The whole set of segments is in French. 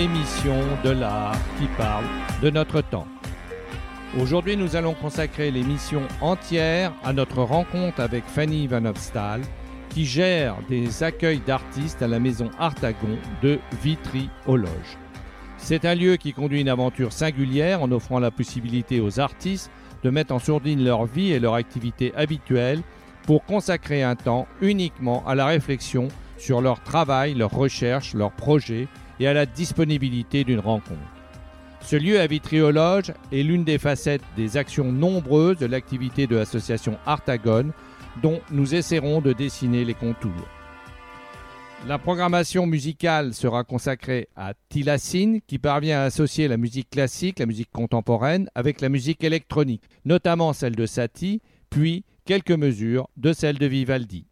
36e émission de l'art qui parle de notre temps. Aujourd'hui, nous allons consacrer l'émission entière à notre rencontre avec Fanny Van Hofstahl, qui gère des accueils d'artistes à la maison Artagon de Vitry aux Loges. C'est un lieu qui conduit une aventure singulière en offrant la possibilité aux artistes de mettre en sourdine leur vie et leur activité habituelle pour consacrer un temps uniquement à la réflexion sur leur travail, leurs recherches, leurs projets et à la disponibilité d'une rencontre. Ce lieu à Vitriologe est l'une des facettes des actions nombreuses de l'activité de l'association Artagone dont nous essaierons de dessiner les contours. La programmation musicale sera consacrée à Tilassine qui parvient à associer la musique classique, la musique contemporaine avec la musique électronique, notamment celle de Satie, puis quelques mesures de celle de Vivaldi.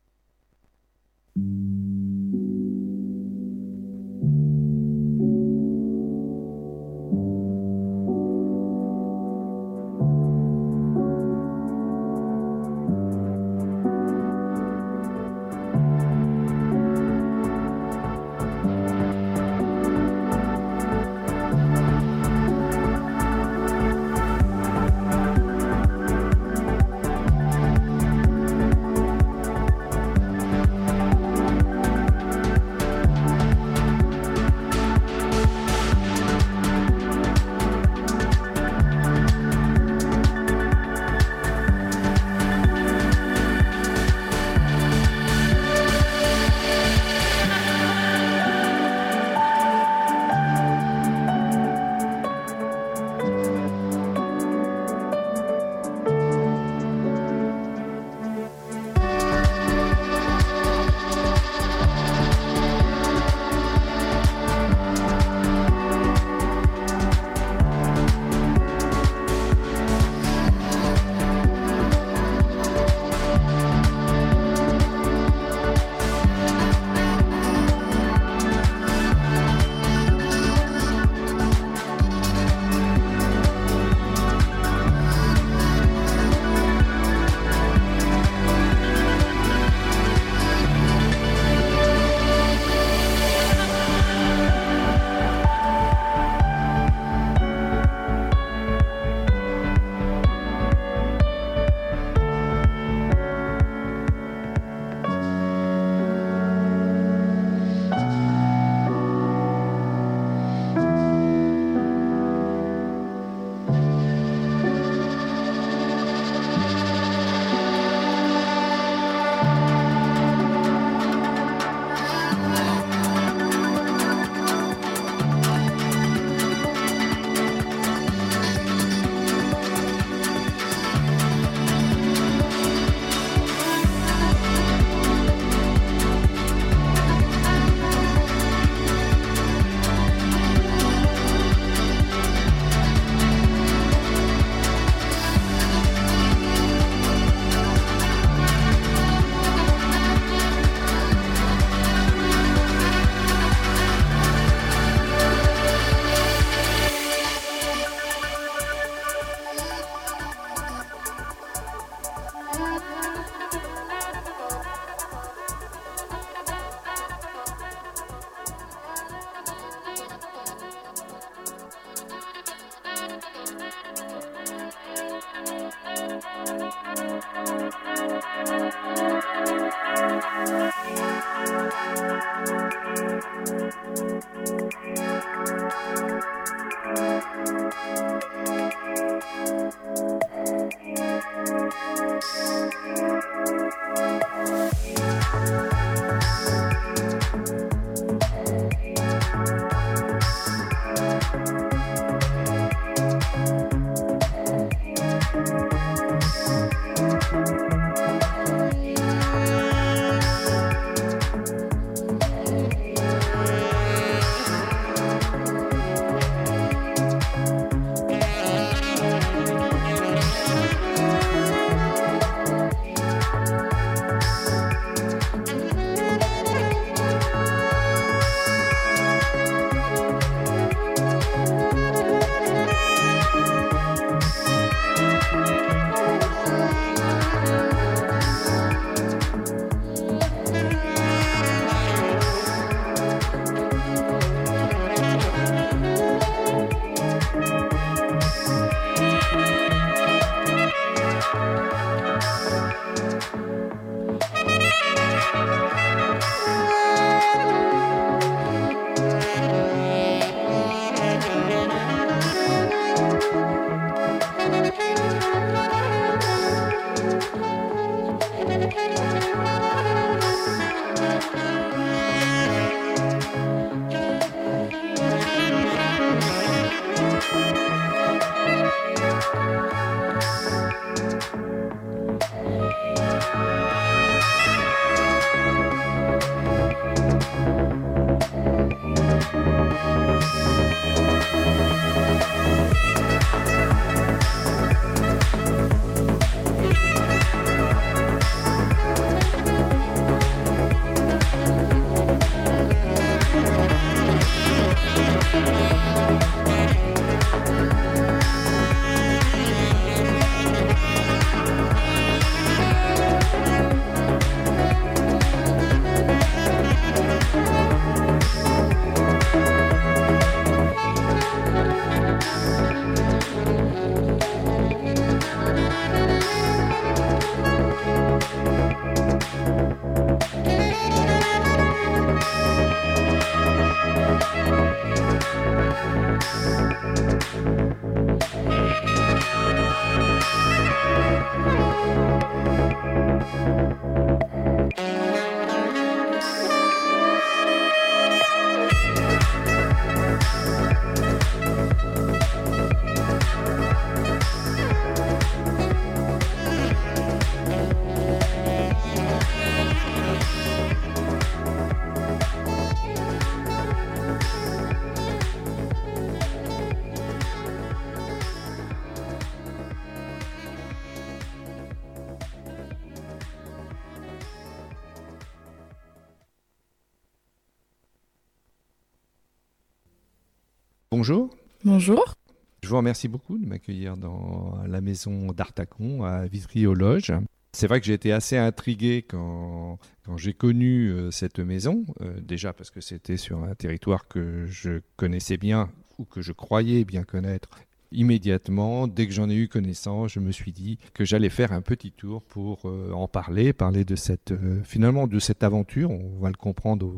Bonjour. Je vous remercie beaucoup de m'accueillir dans la maison d'Artacon à Vitry-aux-Loges. C'est vrai que j'ai été assez intrigué quand, quand j'ai connu euh, cette maison, euh, déjà parce que c'était sur un territoire que je connaissais bien ou que je croyais bien connaître immédiatement, dès que j'en ai eu connaissance, je me suis dit que j'allais faire un petit tour pour euh, en parler, parler de cette euh, finalement de cette aventure. On va le comprendre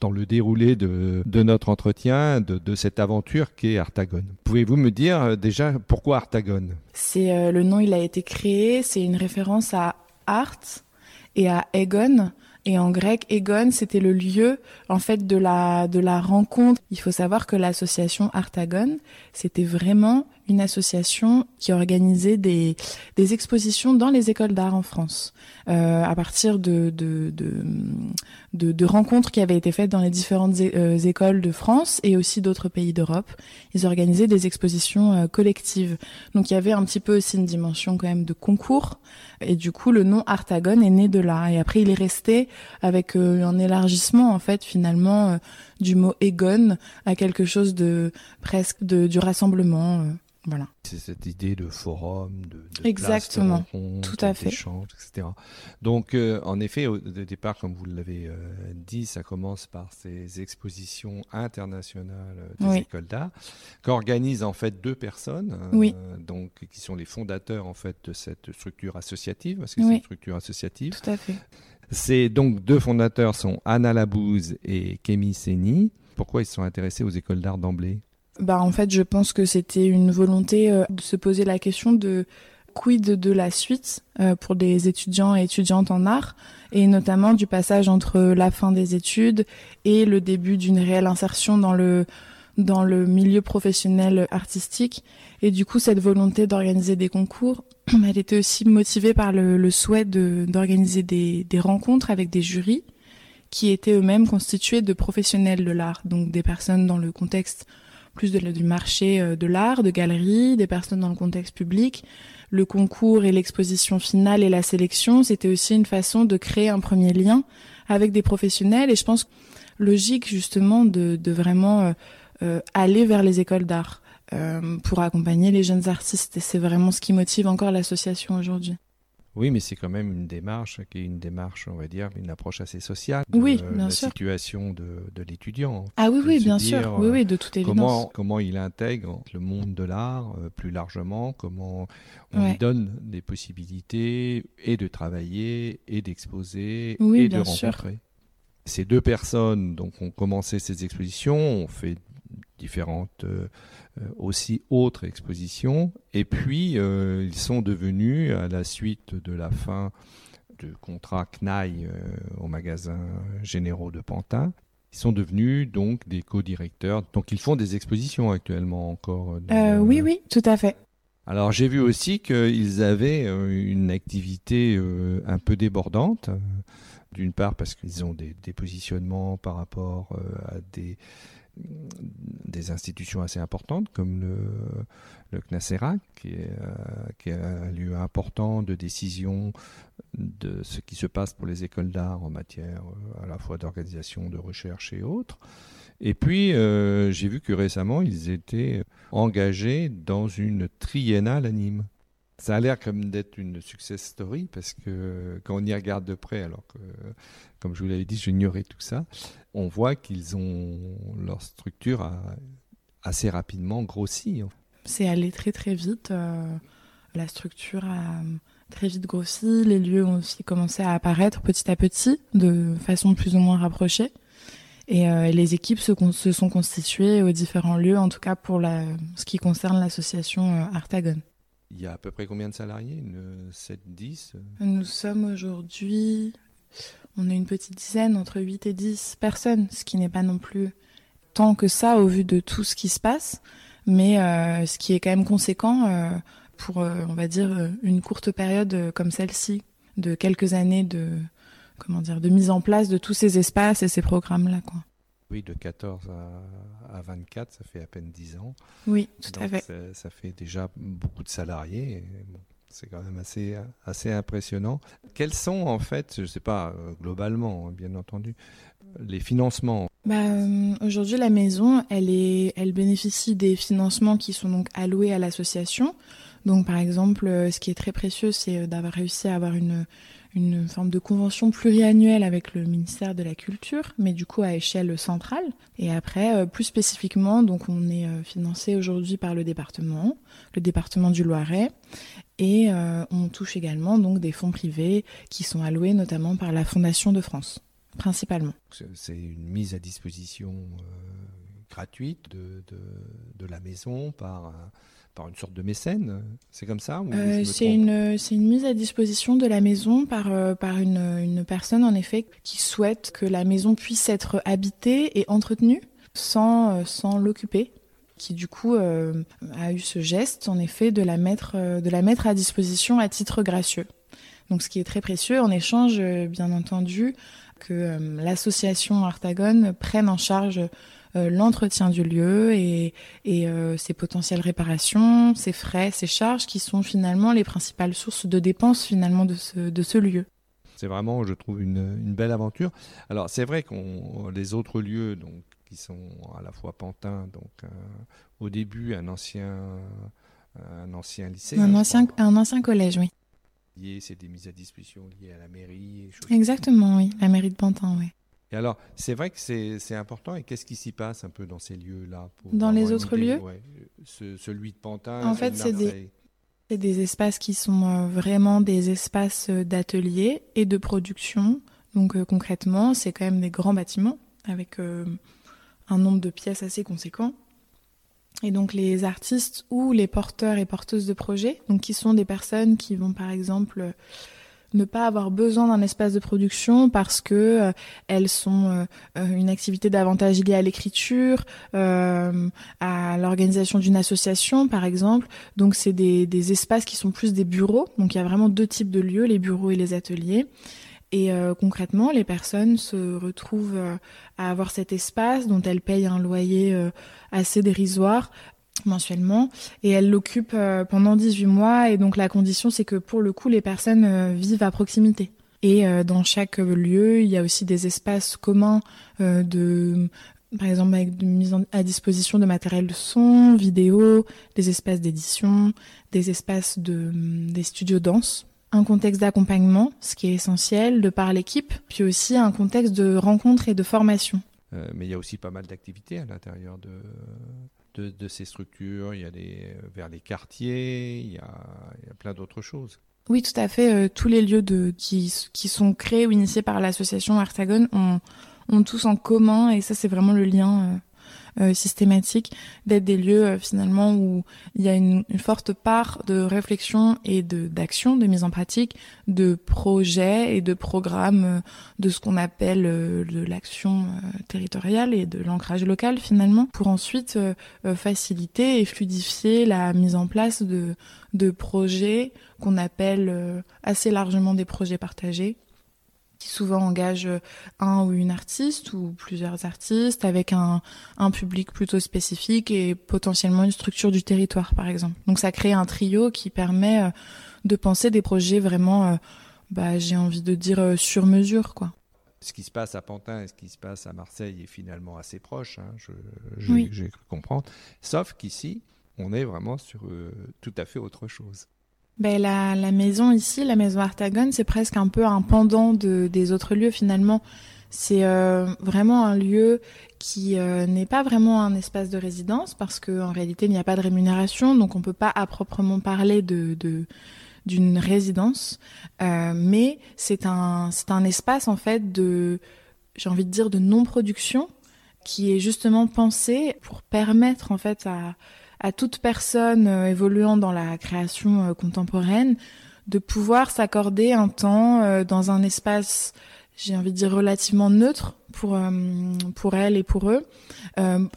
dans le déroulé de, notre entretien, de, cette aventure qu'est Artagone. Pouvez-vous me dire euh, déjà pourquoi Artagone? C'est le nom, il a été créé, c'est une référence à Art et à Egon. Et en grec, Egon, c'était le lieu, en fait, de la, de la rencontre. Il faut savoir que l'association Artagon, c'était vraiment une association qui organisait des, des expositions dans les écoles d'art en France, euh, à partir de de, de, de, rencontres qui avaient été faites dans les différentes euh, écoles de France et aussi d'autres pays d'Europe. Ils organisaient des expositions euh, collectives. Donc il y avait un petit peu aussi une dimension quand même de concours. Et du coup, le nom Artagon est né de là. Et après, il est resté avec euh, un élargissement, en fait, finalement, du mot Egon à quelque chose de presque de, du rassemblement. Voilà. C'est cette idée de forum, de, de Exactement. Place, de Tout à fait. etc. Donc, euh, en effet, au, départ, comme vous l'avez euh, dit, ça commence par ces expositions internationales euh, des écoles d'art, qu'organisent en fait deux personnes, oui. donc qui sont les fondateurs en fait de cette structure associative, parce que c'est une structure associative? Tout à fait. C'est donc deux fondateurs sont Anna Labouze et Kémy Seni. Pourquoi ils se sont intéressés aux écoles d'art d'emblée? Bah en fait, je pense que c'était une volonté euh, de se poser la question de quid de la suite euh, pour des étudiants et étudiantes en art et notamment du passage entre la fin des études et le début d'une réelle insertion dans le dans le milieu professionnel artistique. Et du coup cette volonté d'organiser des concours elle était aussi motivée par le, le souhait d'organiser des, des rencontres avec des jurys qui étaient eux-mêmes constitués de professionnels de l'art donc des personnes dans le contexte plus de, du marché euh, de l'art, de galeries, des personnes dans le contexte public. Le concours et l'exposition finale et la sélection, c'était aussi une façon de créer un premier lien avec des professionnels. Et je pense logique justement de, de vraiment euh, euh, aller vers les écoles d'art pour accompagner les jeunes artistes. Et c'est vraiment ce qui motive encore l'association aujourd'hui. Oui, mais c'est quand même une démarche qui est une démarche, on va dire, une approche assez sociale de oui, la situation de, de l'étudiant. Ah oui, oui, bien sûr, oui, oui, de toute évidence. Comment, comment il intègre le monde de l'art euh, plus largement, comment on lui donne des possibilités et de travailler et d'exposer et de rencontrer. Ces deux personnes donc ont commencé ces expositions, ont fait différentes euh, euh, aussi autres expositions. Et puis, euh, ils sont devenus, à la suite de la fin du contrat CNAI au magasin généraux de Pantin, Ils sont devenus donc des co-directeurs. Donc ils font des expositions actuellement encore. Euh, oui, oui, tout à fait. Alors j'ai vu aussi qu'ils avaient une activité un peu débordante. D'une part parce qu'ils ont des, des, positionnements par rapport à des, des institutions assez importantes comme le, le qui est, euh, un lieu important de décision de ce qui se passe pour les écoles d'art en matière euh, à la fois d'organisation, de recherche et autres. Et puis, euh, j'ai vu que récemment, ils étaient engagés dans une triennale à Nîmes. Ça a l'air comme d'être une success story parce que quand on y regarde de près, alors que, comme je vous l'avais dit, j'ignorais tout ça, on voit qu'ils ont leur structure assez rapidement grossi. C'est allé très très vite. Euh, la structure a très vite grossi. Les lieux ont aussi commencé à apparaître petit à petit, de façon plus ou moins rapprochée. Et euh, les équipes se, sont constituées aux différents lieux, en tout cas pour ce qui concerne l'association euh, Artagon. Il y a à peu près combien de salariés? Une 7, 10 Nous sommes aujourd'hui, on est une petite dizaine, entre 8 et 10 personnes, ce qui n'est pas non plus tant que ça au vu de tout ce qui se passe, mais euh, ce qui est quand même conséquent euh, pour, euh, on va dire, une courte période comme celle-ci, de quelques années de, comment dire, de mise en place de tous ces espaces et ces programmes-là, quoi. Oui, de 14 à, 24, ça fait à peine 10 ans. Oui, tout à fait. Ça, fait déjà beaucoup de salariés. c'est quand même assez, assez impressionnant. Quels sont en fait, je ne sais pas euh, globalement, hein, bien entendu, les financements? Bah, euh, Aujourd'hui, la maison, elle, est, elle bénéficie des financements qui sont donc alloués à l'association. Donc, par exemple, euh, ce qui est très précieux, c'est d'avoir réussi à avoir une, une forme de convention pluriannuelle avec le ministère de la Culture, mais du coup à échelle centrale. Et après, euh, plus spécifiquement, donc on est euh, financé aujourd'hui par le département, le département du Loiret, et euh, on touche également donc des fonds privés qui sont alloués notamment par la Fondation de France, principalement. C'est une mise à disposition gratuite de, de, de, la maison par par une sorte de mécène C'est comme ça euh, C'est une, une, mise à disposition de la maison par, euh, par une, une, personne, en effet, qui souhaite que la maison puisse être habitée et entretenue sans, euh, sans l'occuper qui du coup a eu ce geste en effet de la mettre de la mettre à disposition à titre gracieux. Donc ce qui est très précieux en échange bien entendu que l'association Artagon prenne en charge l'entretien du lieu et, et euh, ses potentielles réparations, ses frais, ses charges, qui sont finalement les principales sources de dépenses finalement de ce, de ce lieu. C'est vraiment, je trouve, une, une belle aventure. Alors c'est vrai qu'on les autres lieux, donc qui sont à la fois Pantin, donc euh, au début un ancien, un ancien lycée. Un, ancien, un ancien collège, oui. C'est des mises à disposition liées à la mairie. Exactement, oui, la mairie de Pantin, oui alors, c'est vrai que c'est important. Et qu'est-ce qui s'y passe un peu dans ces lieux-là Dans les autres lieux Celui de Pantin. En fait, c'est des, des, espaces qui sont euh, vraiment des espaces euh, d'atelier et de production. Donc, euh, concrètement, c'est quand même des grands bâtiments avec un nombre de pièces assez conséquent. Et donc les artistes ou les porteurs et porteuses de projets, donc qui sont des personnes qui vont par exemple ne pas avoir besoin d'un espace de production parce que euh, elles sont euh, euh, une activité davantage liée à l'écriture, à l'organisation d'une association par exemple. Donc c'est des, des, espaces qui sont plus des bureaux. Donc il y a vraiment deux types de lieux, les bureaux et les ateliers. Et concrètement, les personnes se retrouvent à avoir cet espace dont elles payent un loyer assez dérisoire mensuellement et elle l'occupe euh, pendant 18 mois et donc la condition c'est que pour le coup les personnes euh, vivent à proximité. Et euh, dans chaque lieu, il y a aussi des espaces communs de par exemple avec de mise à disposition de matériel de son, vidéo, des espaces d'édition, des espaces de des studios danse, un contexte d'accompagnement, ce qui est essentiel de par l'équipe, puis aussi un contexte de rencontre et de formation. mais il y a aussi pas mal d'activités à l'intérieur de de, ces structures, il y a des, vers les quartiers, il y a, plein d'autres choses. Oui, tout à fait. Euh, tous les lieux qui, qui sont créés ou initiés par l'association Artagon ont, ont tous en commun, et ça c'est vraiment le lien systématique, d'être des lieux finalement où il y a une, forte part de réflexion et de d'action, de mise en pratique, de projets et de programmes de ce qu'on appelle de l'action territoriale et de l'ancrage local finalement, pour ensuite faciliter et fluidifier la mise en place de de projets qu'on appelle assez largement des projets partagés qui souvent engage un ou une artiste ou plusieurs artistes avec un, un public plutôt spécifique et potentiellement une structure du territoire par exemple. Donc ça crée un trio qui permet euh, de penser des projets vraiment, euh, bah, j'ai envie de dire, euh, sur mesure quoi. Ce qui se passe à Pantin et ce qui se passe à Marseille est finalement assez proche, hein, j'ai cru comprendre. Sauf qu'ici, on est vraiment sur tout à fait autre chose ben, la, maison ici, la maison Artagone, c'est presque un peu un pendant de, des autres lieux finalement. C'est euh, vraiment un lieu qui euh, n'est pas vraiment un espace de résidence parce qu'en réalité il n'y a pas de rémunération, donc on peut pas à proprement parler de d'une résidence, euh, mais c'est un c'est un espace en fait de j'ai envie de dire de non production qui est justement pensé pour permettre en fait à à toute personne euh, évoluant dans la création euh, contemporaine de pouvoir s'accorder un temps euh, dans un espace, j'ai envie de dire relativement neutre pour elle et pour eux,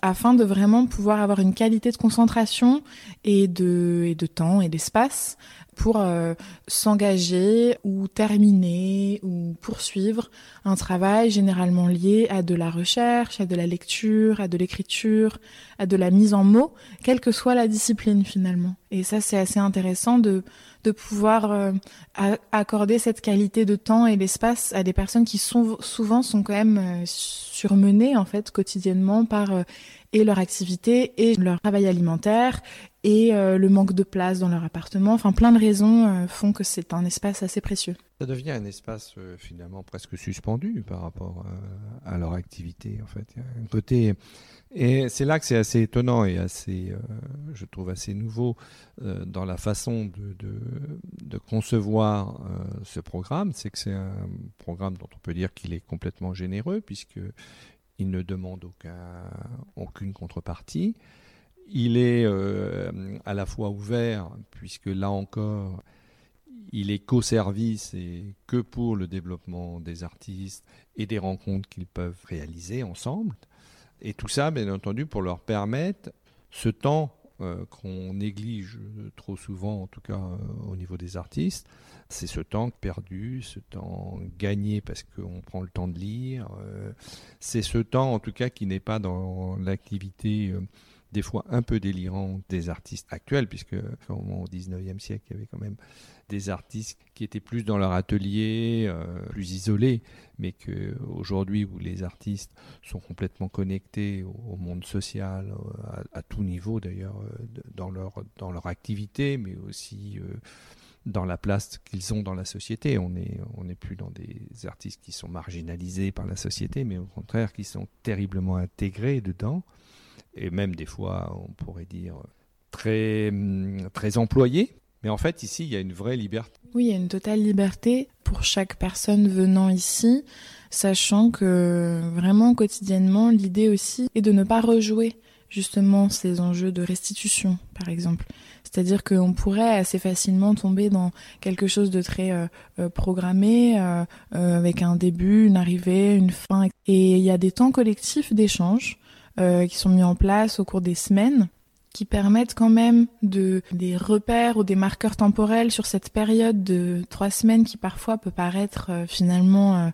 afin de vraiment pouvoir avoir une qualité de concentration et de et de temps et d'espace pour euh, s'engager ou terminer ou poursuivre un travail généralement lié à de la recherche, à de la lecture, à de l'écriture, à de la mise en mots, quelle que soit la discipline finalement. Et ça, c'est assez intéressant de, de pouvoir euh, accorder cette qualité de temps et d'espace à des personnes qui sont, souvent sont quand même euh, surmenées en fait quotidiennement par et leur activité et leur travail alimentaire et euh, le manque de place dans leur appartement. Enfin, plein de raisons euh, font que c'est un espace assez précieux. Ça devient un espace euh, finalement presque suspendu par rapport à leur activité. En fait, un côté et c'est là que c'est assez étonnant et assez, je trouve assez nouveau dans la façon de, concevoir ce programme. C'est que c'est un programme dont on peut dire qu'il est complètement généreux puisque il ne demande aucun, aucune contrepartie. Il est euh, à la fois ouvert, puisque là encore, il est qu'au service et que pour le développement des artistes et des rencontres qu'ils peuvent réaliser ensemble. Et tout ça, bien entendu, pour leur permettre ce temps euh, qu'on néglige trop souvent, en tout cas euh, au niveau des artistes, c'est ce temps perdu, ce temps gagné parce qu'on prend le temps de lire. c'est ce temps, en tout cas, qui n'est pas dans l'activité des fois un peu délirant des artistes actuels, puisque au 19e siècle, il y avait quand même des artistes qui étaient plus dans leur atelier, euh, plus isolés, mais qu'aujourd'hui, où les artistes sont complètement connectés au, monde social, euh, à, tout niveau d'ailleurs, euh, dans, leur, dans leur activité, mais aussi dans la place qu'ils ont dans la société. On n'est on plus dans des artistes qui sont marginalisés par la société, mais au contraire qui sont terriblement intégrés dedans et même des fois, on pourrait dire, très, hum, très employé. Mais en fait, ici, il y a une vraie liberté. Oui, il y a une totale liberté pour chaque personne venant ici, sachant que vraiment quotidiennement, l'idée aussi est de ne pas rejouer justement ces enjeux de restitution, par exemple. C'est-à-dire qu'on pourrait assez facilement tomber dans quelque chose de très euh, euh, programmé, euh, avec un début, une arrivée, une fin. Et il y a des temps collectifs d'échange qui sont mis en place au cours des semaines qui permettent quand même de des repères ou des marqueurs temporels sur cette période de trois semaines qui parfois peut paraître euh, finalement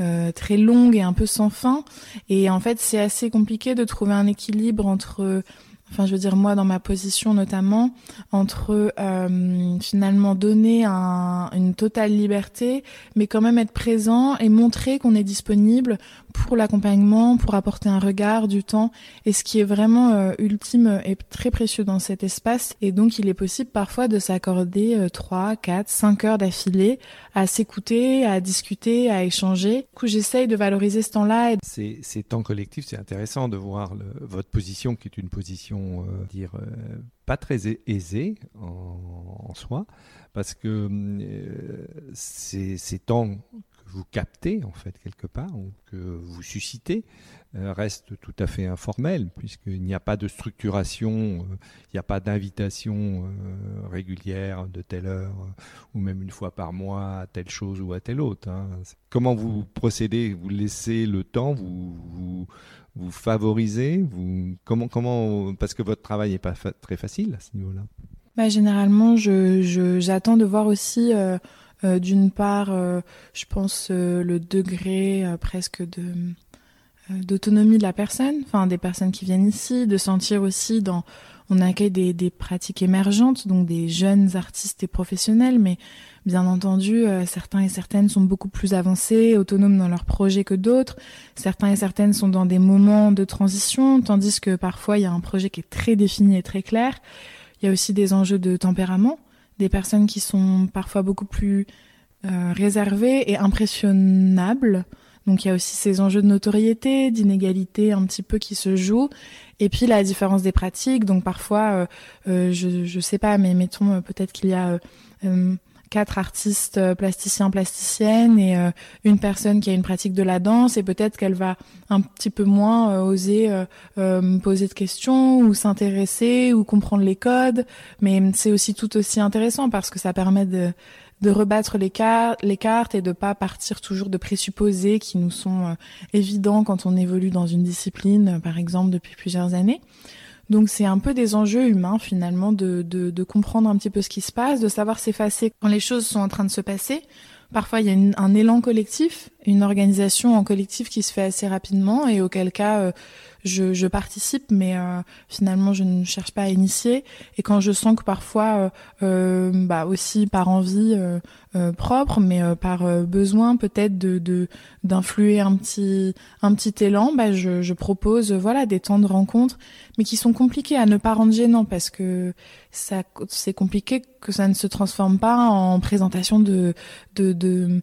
euh, très longue et un peu sans fin. Et en fait, c'est assez compliqué de trouver un équilibre entre enfin je veux dire moi dans ma position notamment, entre euh, finalement donner un, une totale liberté, mais quand même être présent et montrer qu'on est disponible pour l'accompagnement, pour apporter un regard, du temps, et ce qui est vraiment euh, ultime et très précieux dans cet espace. Et donc il est possible parfois de s'accorder 3, 4, 5 heures d'affilée à s'écouter, à discuter, à échanger. Du coup j'essaye de valoriser ce temps-là. Ces, ces temps collectifs, c'est intéressant de voir votre position qui est une position euh, dire, euh, pas très aisé en, soi, parce que euh, ces, temps vous captez en fait quelque part ou que vous suscitez euh, reste tout à fait informel puisqu'il n'y a pas de structuration, euh, il n'y a pas d'invitation régulière de telle heure ou même une fois par mois à telle chose ou à telle autre. Hein. Comment vous procédez? Vous laissez le temps, vous, vous, favorisez? Vous, comment, comment, Parce que votre travail n'est pas très facile à ce niveau-là. Bah, généralement, je, j'attends de voir aussi, euh, euh, d'une part, euh, je pense le degré presque de d'autonomie de la personne, enfin des personnes qui viennent ici, de sentir aussi dans, on accueille des, des pratiques émergentes, donc des jeunes artistes et professionnels, mais bien entendu, certains et certaines sont beaucoup plus avancés, autonomes dans leurs projets que d'autres. Certains et certaines sont dans des moments de transition, tandis que parfois il y a un projet qui est très défini et très clair. Il y a aussi des enjeux de tempérament, des personnes qui sont parfois beaucoup plus euh, réservées et impressionnables. Donc il y a aussi ces enjeux de notoriété, d'inégalité un petit peu qui se jouent. Et puis la différence des pratiques. Donc parfois, euh, euh, je je sais pas, mais mettons peut-être qu'il y a quatre artistes euh, plasticiens, plasticiennes et euh, une personne qui a une pratique de la danse et peut-être qu'elle va un petit peu moins euh, oser poser de questions ou s'intéresser ou comprendre les codes. Mais c'est aussi tout aussi intéressant parce que ça permet de, de rebattre les, les cartes et de pas partir toujours de présupposés qui nous sont évidents quand on évolue dans une discipline, par exemple, depuis plusieurs années. Donc c'est un peu des enjeux humains finalement de, de, comprendre un petit peu ce qui se passe, de savoir s'effacer quand les choses sont en train de se passer. Parfois il y a un élan collectif, une organisation en collectif qui se fait assez rapidement et auquel cas euh, je, je, participe, mais euh, finalement je ne cherche pas à initier. Et quand je sens que parfois, euh, euh bah aussi par envie euh, propre, mais par besoin peut-être de d'influer un petit un petit élan, bah je, je propose voilà des temps de rencontre, mais qui sont compliqués à ne pas rendre gênants parce que ça c'est compliqué que ça ne se transforme pas en présentation de de, de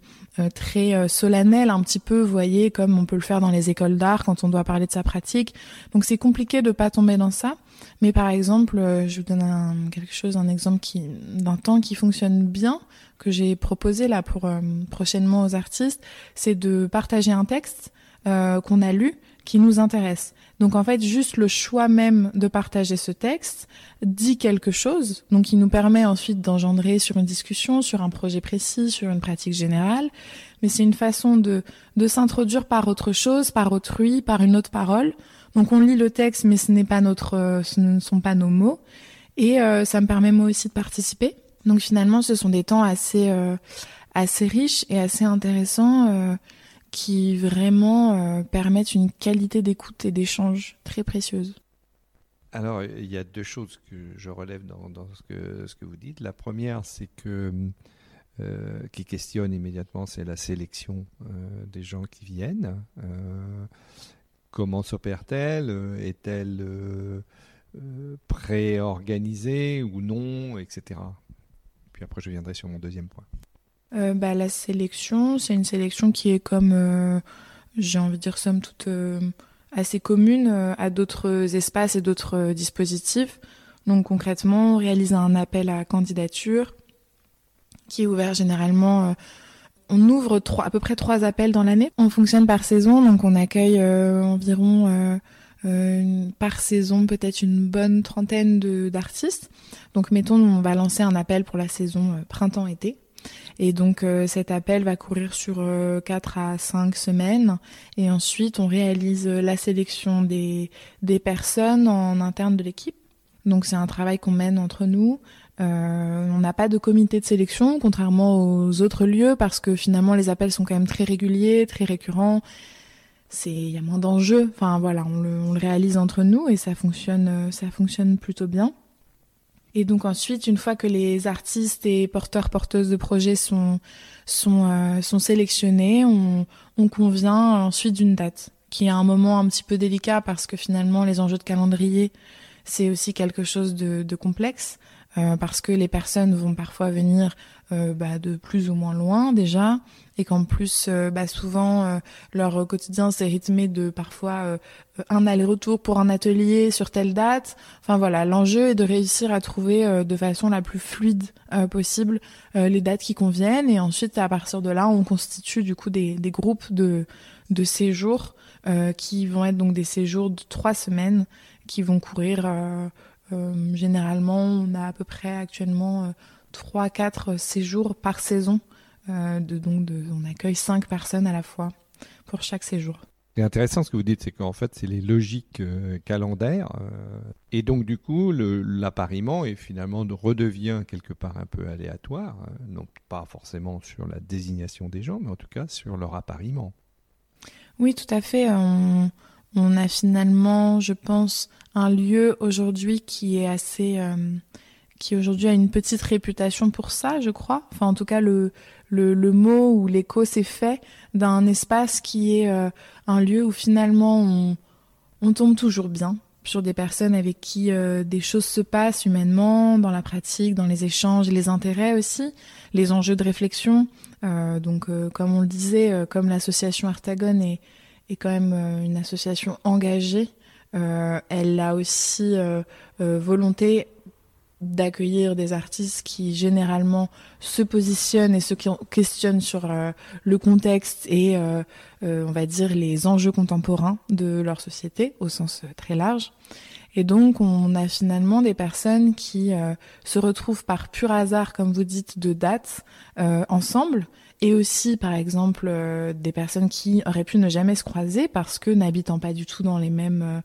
très solennel un petit peu, vous voyez, comme on peut le faire dans les écoles d'art quand on doit parler de sa pratique donc c'est compliqué de pas tomber dans ça. Mais par exemple, euh, je vous donne un, quelque chose, un exemple qui d'un temps qui fonctionne bien que j'ai proposé là pour euh, prochainement aux artistes, c'est de partager un texte euh, qu'on a lu qui nous intéresse. Donc en fait, juste le choix même de partager ce texte dit quelque chose, donc qui nous permet ensuite d'engendrer sur une discussion, sur un projet précis, sur une pratique générale. Mais c'est une façon de, de s'introduire par autre chose, par autrui, par une autre parole. Donc on lit le texte, mais ce n'est pas notre, ce ne sont pas nos mots. Et euh, ça me permet moi aussi de participer. Donc finalement, ce sont des temps assez, euh, assez riches et assez intéressants. Euh, qui vraiment euh, permettent une qualité d'écoute et d'échange très précieuse. Alors, il y a deux choses que je relève dans, ce, que, vous dites. La première, c'est que euh, qui questionne immédiatement, c'est la sélection euh, des gens qui viennent. Comment s'opère-t-elle? Est-elle préorganisée ou non, etc. Puis après, je viendrai sur mon deuxième point. Euh, bah, La sélection, c'est une sélection qui est comme, euh, j'ai envie de dire, somme toute euh, assez commune à d'autres espaces et d'autres dispositifs. Donc concrètement, on réalise un appel à candidature qui est ouvert généralement. on ouvre à peu près trois appels dans l'année. On fonctionne par saison, donc on accueille environ par saison peut-être une bonne trentaine d'artistes. Donc mettons, on va lancer un appel pour la saison printemps-été. Et donc euh, cet appel va courir sur euh, 4 à 5 semaines et ensuite on réalise euh, la sélection des, des personnes en interne de l'équipe. Donc c'est un travail qu'on mène entre nous. Euh, on n'a pas de comité de sélection, contrairement aux autres lieux, parce que finalement les appels sont quand même très réguliers, très récurrents. C'est il y a moins d'enjeux. Enfin voilà, on le, on le, réalise entre nous et ça fonctionne, ça fonctionne plutôt bien. Et donc ensuite, une fois que les artistes et porteurs porteuses de projets sont sont euh, sont sélectionnés, on, on convient ensuite d'une date, qui est un moment un petit peu délicat parce que finalement les enjeux de calendrier c'est aussi quelque chose de, de complexe euh, parce que les personnes vont parfois venir euh, bah, de plus ou moins loin déjà, et qu'en plus, euh, bah, souvent, leur quotidien s'est rythmé de parfois un aller-retour pour un atelier sur telle date. Enfin voilà, l'enjeu est de réussir à trouver de façon la plus fluide possible les dates qui conviennent, et ensuite, à partir de là, on constitue du coup des, groupes de, de séjours qui vont être donc des séjours de trois semaines qui vont courir euh, généralement, on a à peu près actuellement 3-4 euh, séjours par saison. Euh, de, donc on accueille 5 personnes à la fois pour chaque séjour. C'est intéressant ce que vous dites, c'est qu'en fait, c'est les logiques calendaires. et donc, du coup, l'appariement est finalement redevient quelque part un peu aléatoire, non pas forcément sur la désignation des gens, mais en tout cas sur leur appariement. Oui, tout à fait. On, on a finalement, je pense, un lieu aujourd'hui qui est assez, euh, qui aujourd'hui a une petite réputation pour ça, je crois. Enfin, en tout cas, le le, le mot ou l'écho s'est fait d'un espace qui est euh, un lieu où finalement on, on tombe toujours bien sur des personnes avec qui euh, des choses se passent humainement, dans la pratique, dans les échanges, les intérêts aussi, les enjeux de réflexion. donc, comme on le disait, comme l'association Artagone est est quand même euh, une association engagée. Euh, elle a aussi euh, volonté d'accueillir des artistes qui généralement se positionnent et se questionnent sur le contexte et on va dire les enjeux contemporains de leur société au sens très large. Et donc on a finalement des personnes qui se retrouvent par pur hasard, comme vous dites, de date ensemble et aussi par exemple euh, des personnes qui auraient pu ne jamais se croiser parce que n'habitant pas du tout dans les mêmes euh,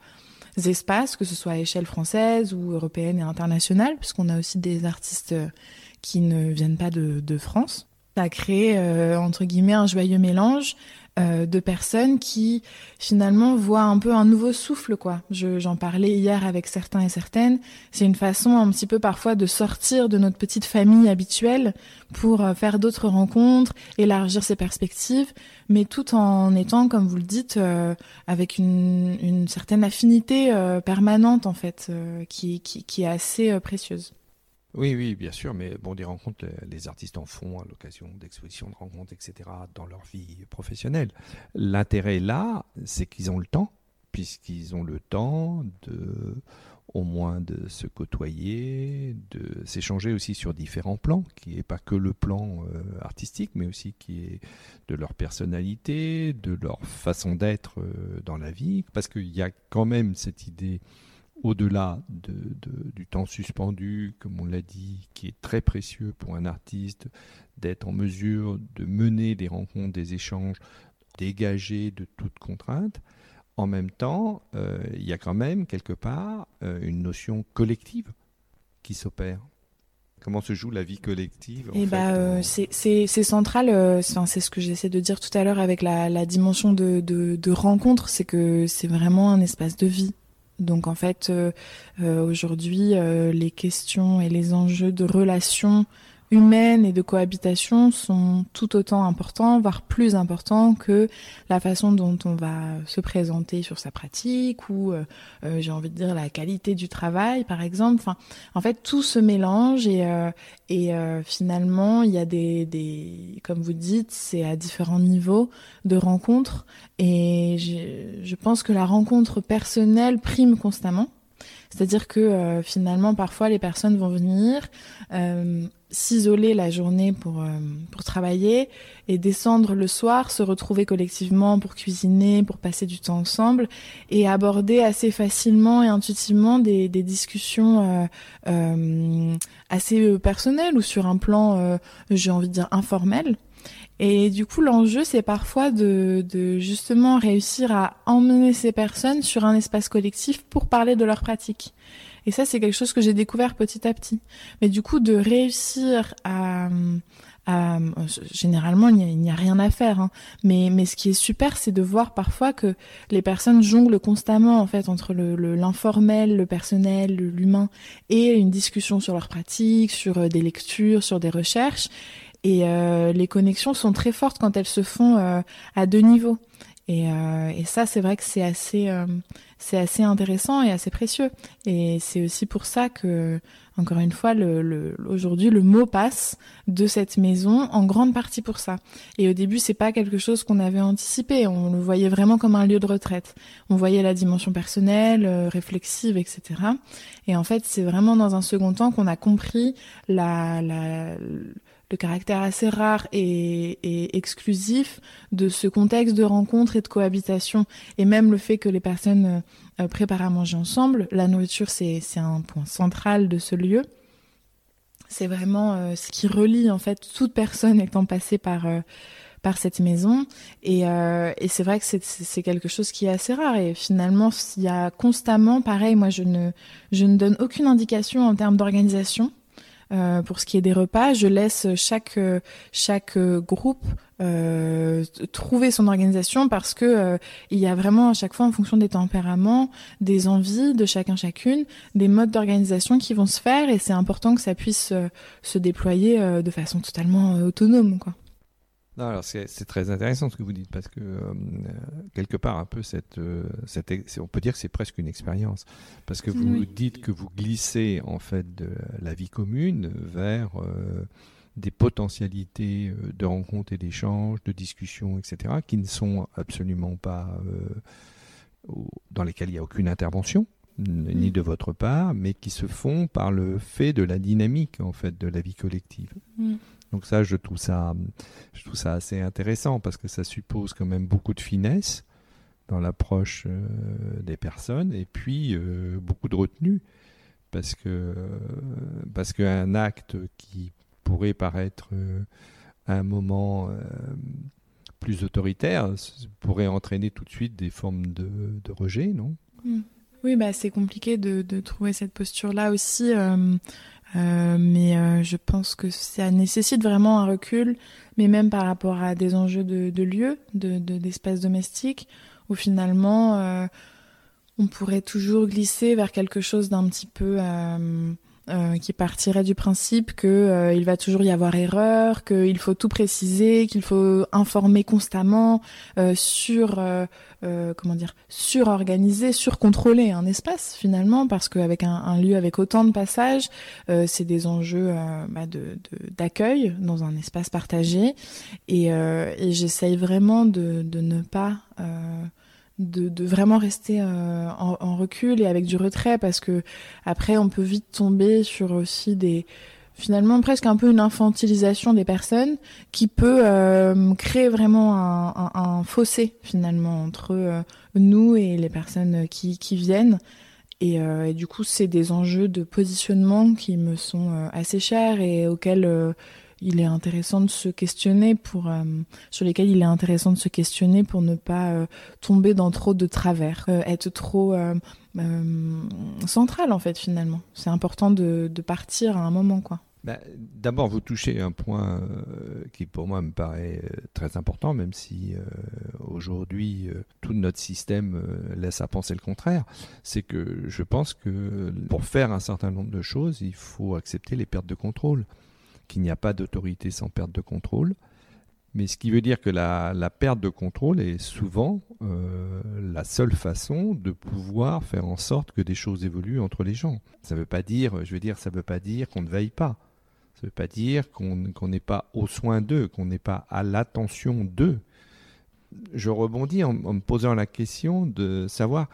espaces, que ce soit à échelle française ou européenne et internationale, puisqu'on a aussi des artistes qui ne viennent pas de, de France. Ça a créé entre guillemets un joyeux mélange euh, de personnes qui finalement voient un peu un nouveau souffle quoi. j'en parlais hier avec certains et certaines. C'est une façon un petit peu parfois de sortir de notre petite famille habituelle pour euh, faire d'autres rencontres, élargir ses perspectives, mais tout en étant, comme vous le dites, euh, avec une, une, certaine affinité permanente en fait, qui, qui, qui, est assez précieuse. Oui, oui, bien sûr, mais bon, des rencontres, les artistes en font à l'occasion d'expositions, de rencontres, etc., dans leur vie professionnelle. L'intérêt là, c'est qu'ils ont le temps, puisqu'ils ont le temps de, au moins de se côtoyer, de s'échanger aussi sur différents plans, qui n'est pas que le plan euh, artistique, mais aussi qui est de leur personnalité, de leur façon d'être euh, dans la vie, parce qu'il y a quand même cette idée au-delà de, du temps suspendu, comme on l'a dit, qui est très précieux pour un artiste, d'être en mesure de mener des rencontres, des échanges, dégagés de toute contrainte. En même temps, euh, il y a quand même quelque part euh, une notion collective qui s'opère. Comment se joue la vie collective eh bah, euh, C'est central, c'est ce que j'essaie de dire tout à l'heure avec la, dimension de, de rencontre, c'est que c'est vraiment un espace de vie. Donc en fait, euh, euh, aujourd'hui, euh, les questions et les enjeux de relations humaine et de cohabitation sont tout autant importants, voire plus importants que la façon dont on va se présenter sur sa pratique ou, euh, euh, j'ai envie de dire, la qualité du travail, par exemple. Enfin, en fait, tout se mélange et, euh, et finalement, il y a des, des, comme vous dites, c'est à différents niveaux de rencontres et je pense que la rencontre personnelle prime constamment. C'est-à-dire que finalement, parfois, les personnes vont venir s'isoler la journée pour, euh, pour travailler et descendre le soir, se retrouver collectivement pour cuisiner, pour passer du temps ensemble et aborder assez facilement et intuitivement des, des discussions euh, euh assez personnelles ou sur un plan, euh, j'ai envie de dire, informel. Et du coup, l'enjeu, c'est parfois de, de justement réussir à emmener ces personnes sur un espace collectif pour parler de leur pratique. Et ça, c'est quelque chose que j'ai découvert petit à petit. Mais du coup, de réussir à, généralement, il n'y a, rien à faire. Hein. Mais, ce qui est super, c'est de voir parfois que les personnes jonglent constamment en fait entre le l'informel, le, personnel, l'humain et une discussion sur leur pratique, sur euh, des lectures, sur des recherches. Et euh, les connexions sont très fortes quand elles se font euh, à deux niveaux. Et, euh, et ça, c'est vrai que c'est assez, euh, c'est assez intéressant et assez précieux. Et c'est aussi pour ça que, encore une fois, le, le, aujourd'hui, le mot passe de cette maison en grande partie pour ça. Et au début, c'est pas quelque chose qu'on avait anticipé. On le voyait vraiment comme un lieu de retraite. On voyait la dimension personnelle, euh, réflexive, etc. Et en fait, c'est vraiment dans un second temps qu'on a compris la, la le caractère assez rare et, exclusif de ce contexte de rencontre et de cohabitation, et même le fait que les personnes euh, euh, préparent à manger ensemble, la nourriture c'est un point central de ce lieu. C'est vraiment euh, ce qui relie en fait toute personne étant passée par par cette maison. Et, et c'est vrai que c'est quelque chose qui est assez rare. Et finalement il y a constamment pareil moi je ne je ne donne aucune indication en termes d'organisation euh, pour ce qui est des repas, je laisse chaque chaque groupe euh, trouver son organisation parce que euh, il y a vraiment à chaque fois en fonction des tempéraments, des envies de chacun chacune, des modes d'organisation qui vont se faire et c'est important que ça puisse se déployer de façon totalement autonome quoi. Non, alors c'est très intéressant ce que vous dites parce que euh, quelque part un peu cette, euh, cette on peut dire que c'est presque une expérience parce que vous dites que vous glissez en fait de la vie commune vers euh, des potentialités de rencontres et d'échanges, de discussions, etc., qui ne sont absolument pas dans lesquelles il n'y a aucune intervention ni mm. de votre part, mais qui se font par le fait de la dynamique en fait de la vie collective. Mm. Donc ça, je trouve ça, je trouve ça assez intéressant parce que ça suppose quand même beaucoup de finesse dans l'approche euh, des personnes et puis euh, beaucoup de retenue parce que parce qu'un acte qui pourrait paraître euh, à un moment plus autoritaire pourrait entraîner tout de suite des formes de, rejet, non? Mmh. Oui, bah, c'est compliqué de, trouver cette posture-là aussi. Euh, mais euh, je pense que ça nécessite vraiment un recul, mais même par rapport à des enjeux de, de lieu, de d'espace domestique, où finalement euh, on pourrait toujours glisser vers quelque chose d'un petit peu euh, qui partirait du principe que euh, va toujours y avoir erreur, qu'il faut tout préciser, qu'il faut informer constamment euh, sur comment dire surorganiser, surcontrôler un espace finalement parce qu'avec un, un, lieu avec autant de passages, c'est des enjeux bah, de d'accueil dans un espace partagé. Et, et j'essaye vraiment de, de ne pas de, de, vraiment rester euh, en, recul et avec du retrait parce que après on peut vite tomber sur aussi des finalement presque un peu une infantilisation des personnes qui peut euh, créer vraiment un, un, fossé finalement entre euh, nous et les personnes qui, qui viennent. Et, et du coup c'est des enjeux de positionnement qui me sont assez chers et auxquels il est intéressant de se questionner pour euh, sur lesquels il est intéressant de se questionner pour ne pas euh, tomber dans trop de travers, euh, être trop central en fait finalement. C'est important de, partir à un moment quoi. Bah, d'abord, vous touchez un point qui pour moi me paraît très important, même si aujourd'hui tout notre système laisse à penser le contraire. C'est que je pense que pour faire un certain nombre de choses, il faut accepter les pertes de contrôle qu'il n'y a pas d'autorité sans perte de contrôle. Mais ce qui veut dire que la, perte de contrôle est souvent euh, la seule façon de pouvoir faire en sorte que des choses évoluent entre les gens. Ça ne veut pas dire, je veux dire, ça veut pas dire qu'on ne veille pas. Ça ne veut pas dire qu'on n'est pas au soin d'eux, qu'on n'est pas à l'attention d'eux. Je rebondis en, me posant la question de savoir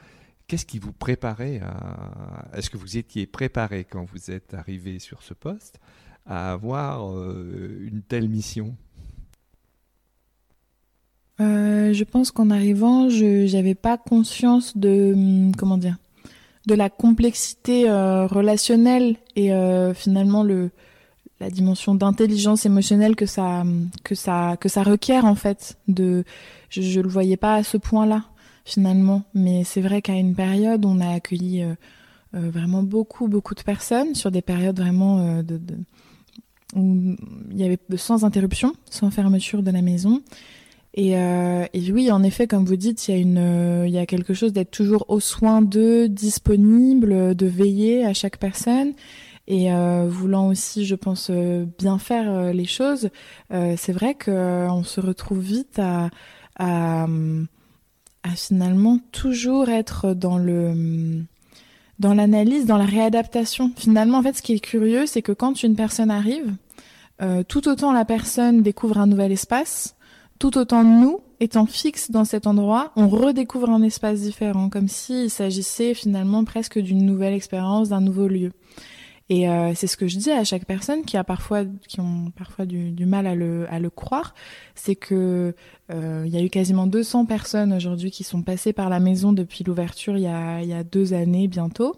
qu'est-ce qui vous préparait à... Est-ce que vous étiez préparé quand vous êtes arrivé sur ce poste à avoir euh, une telle mission? Euh, Je pense qu'en arrivant, je n'avais pas conscience de hum, comment dire de la complexité euh, relationnelle et finalement le la dimension d'intelligence émotionnelle que ça que ça que ça requiert en fait de je, je le voyais pas à ce point-là finalement. Mais c'est vrai qu'à une période on a accueilli vraiment beaucoup beaucoup de personnes sur des périodes vraiment de où il y avait sans interruption, sans fermeture de la maison. Et, euh, et, oui, en effet, comme vous dites, il y a une, euh, il y a quelque chose d'être toujours au soin d'eux, disponible, de veiller à chaque personne et euh, voulant aussi, je pense, euh, bien faire euh, les choses. c'est vrai que on se retrouve vite à, à à finalement toujours être dans le dans l'analyse, dans la réadaptation. Finalement, en fait, ce qui est curieux, c'est que quand une personne arrive, euh, tout autant la personne découvre un nouvel espace, tout autant nous, étant fixes dans cet endroit, on redécouvre un espace différent, comme s'il s'agissait finalement presque d'une nouvelle expérience, d'un nouveau lieu. Et euh, c'est ce que je dis à chaque personne qui a parfois, qui ont parfois du, mal à le, à le croire, c'est que euh, il y a eu quasiment 200 personnes aujourd'hui qui sont passées par la maison depuis l'ouverture il y a, y a deux années bientôt.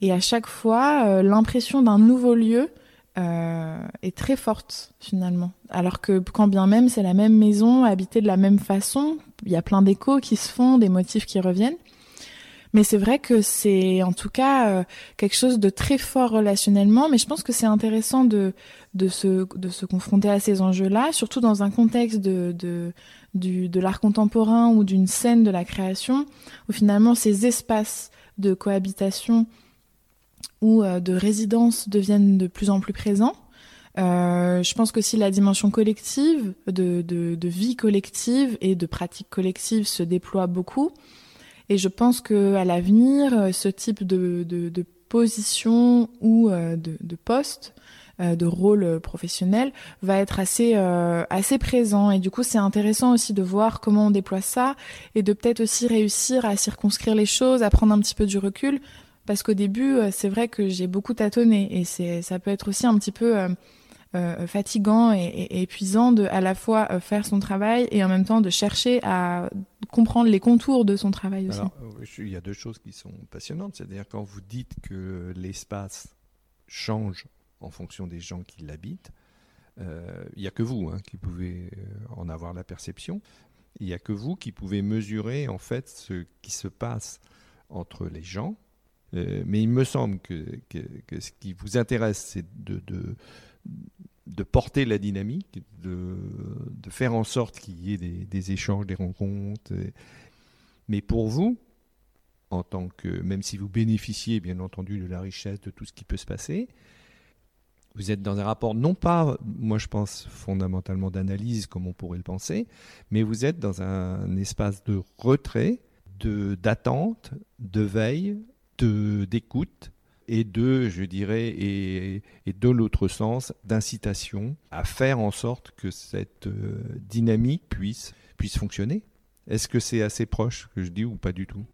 Et à chaque fois, euh, l'impression d'un nouveau lieu est très forte finalement. Alors que quand bien même c'est la même maison, habitée de la même façon, il y a plein d'échos qui se font, des motifs qui reviennent. Mais c'est vrai que c'est en tout cas euh, quelque chose de très fort relationnellement. Mais je pense que c'est intéressant de, de, se, de se confronter à ces enjeux-là, surtout dans un contexte de, de, du, de l'art contemporain ou d'une scène de la création, où finalement ces espaces de cohabitation ou euh, de résidence deviennent de plus en plus présents. Euh, je pense que si la dimension collective, de, de, de, vie collective et de pratique collective se déploie beaucoup, et je pense que à l'avenir, euh, ce type de, de, de position ou euh, de, de, poste, euh, de rôle professionnel, va être assez assez présent. Et du coup, c'est intéressant aussi de voir comment on déploie ça et de peut-être aussi réussir à circonscrire les choses, à prendre un petit peu du recul. Parce qu'au début, c'est vrai que j'ai beaucoup tâtonné et c'est ça peut être aussi un petit peu euh, fatigant et, épuisant de à la fois euh, faire son travail et en même temps de chercher à comprendre les contours de son travail aussi. Euh, il y a deux choses qui sont passionnantes, c'est-à-dire quand vous dites que l'espace change en fonction des gens qui l'habitent, il n'y a que vous hein, qui pouvez en avoir la perception. Il n'y a que vous qui pouvez mesurer en fait ce qui se passe entre les gens. mais il me semble que, ce qui vous intéresse, c'est de, de porter la dynamique, de, de faire en sorte qu'il y ait des, échanges, des rencontres. Mais pour vous, en tant que, même si vous bénéficiez bien entendu de la richesse de tout ce qui peut se passer, vous êtes dans un rapport non pas, moi je pense fondamentalement d'analyse comme on pourrait le penser, mais vous êtes dans un espace de retrait, de d'attente, de veille, de d'écoute, et de, je dirais, et, et de l'autre sens, d'incitation à faire en sorte que cette euh, dynamique puisse, puisse fonctionner. Est-ce que c'est assez proche que je dis ou pas du tout?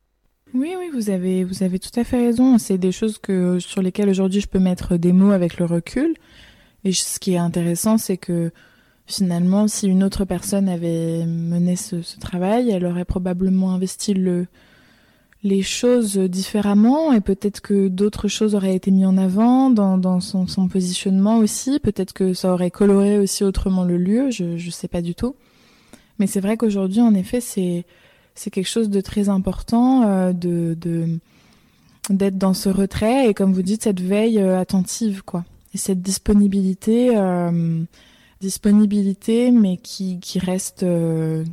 Oui, oui, vous avez, vous avez tout à fait raison. C'est des choses que, sur lesquelles aujourd'hui je peux mettre des mots avec le recul. Et ce qui est intéressant, c'est que finalement, si une autre personne avait mené ce, ce travail, elle aurait probablement investi le, les choses différemment et peut-être que d'autres choses auraient été mises en avant dans, son, positionnement aussi. Peut-être que ça aurait coloré aussi autrement le lieu, je ne sais pas du tout. Mais c'est vrai qu'aujourd'hui, en effet, c'est quelque chose de très important euh, de d'être dans ce retrait et comme vous dites, cette veille euh, attentive, quoi. Et cette disponibilité, euh, disponibilité, mais qui reste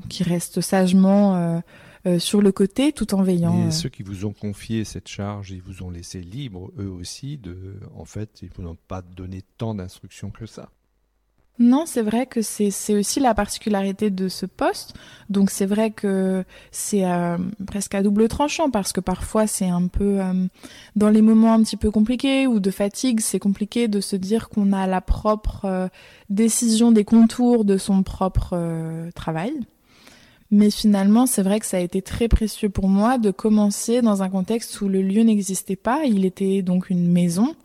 qui reste sagement euh, sur le côté tout en veillant. Et euh. ceux qui vous ont confié cette charge, ils vous ont laissé libre eux aussi de, en fait, ils vous n'ont pas donné tant d'instructions que ça. Non, c'est vrai que c'est aussi la particularité de ce poste. Donc c'est vrai que c'est euh, presque à double tranchant parce que parfois c'est un peu dans les moments un petit peu compliqués ou de fatigue, c'est compliqué de se dire qu'on a la propre décision des contours de son propre travail. Mais finalement, c'est vrai que ça a été très précieux pour moi de commencer dans un contexte où le lieu n'existait pas. Il était donc une maison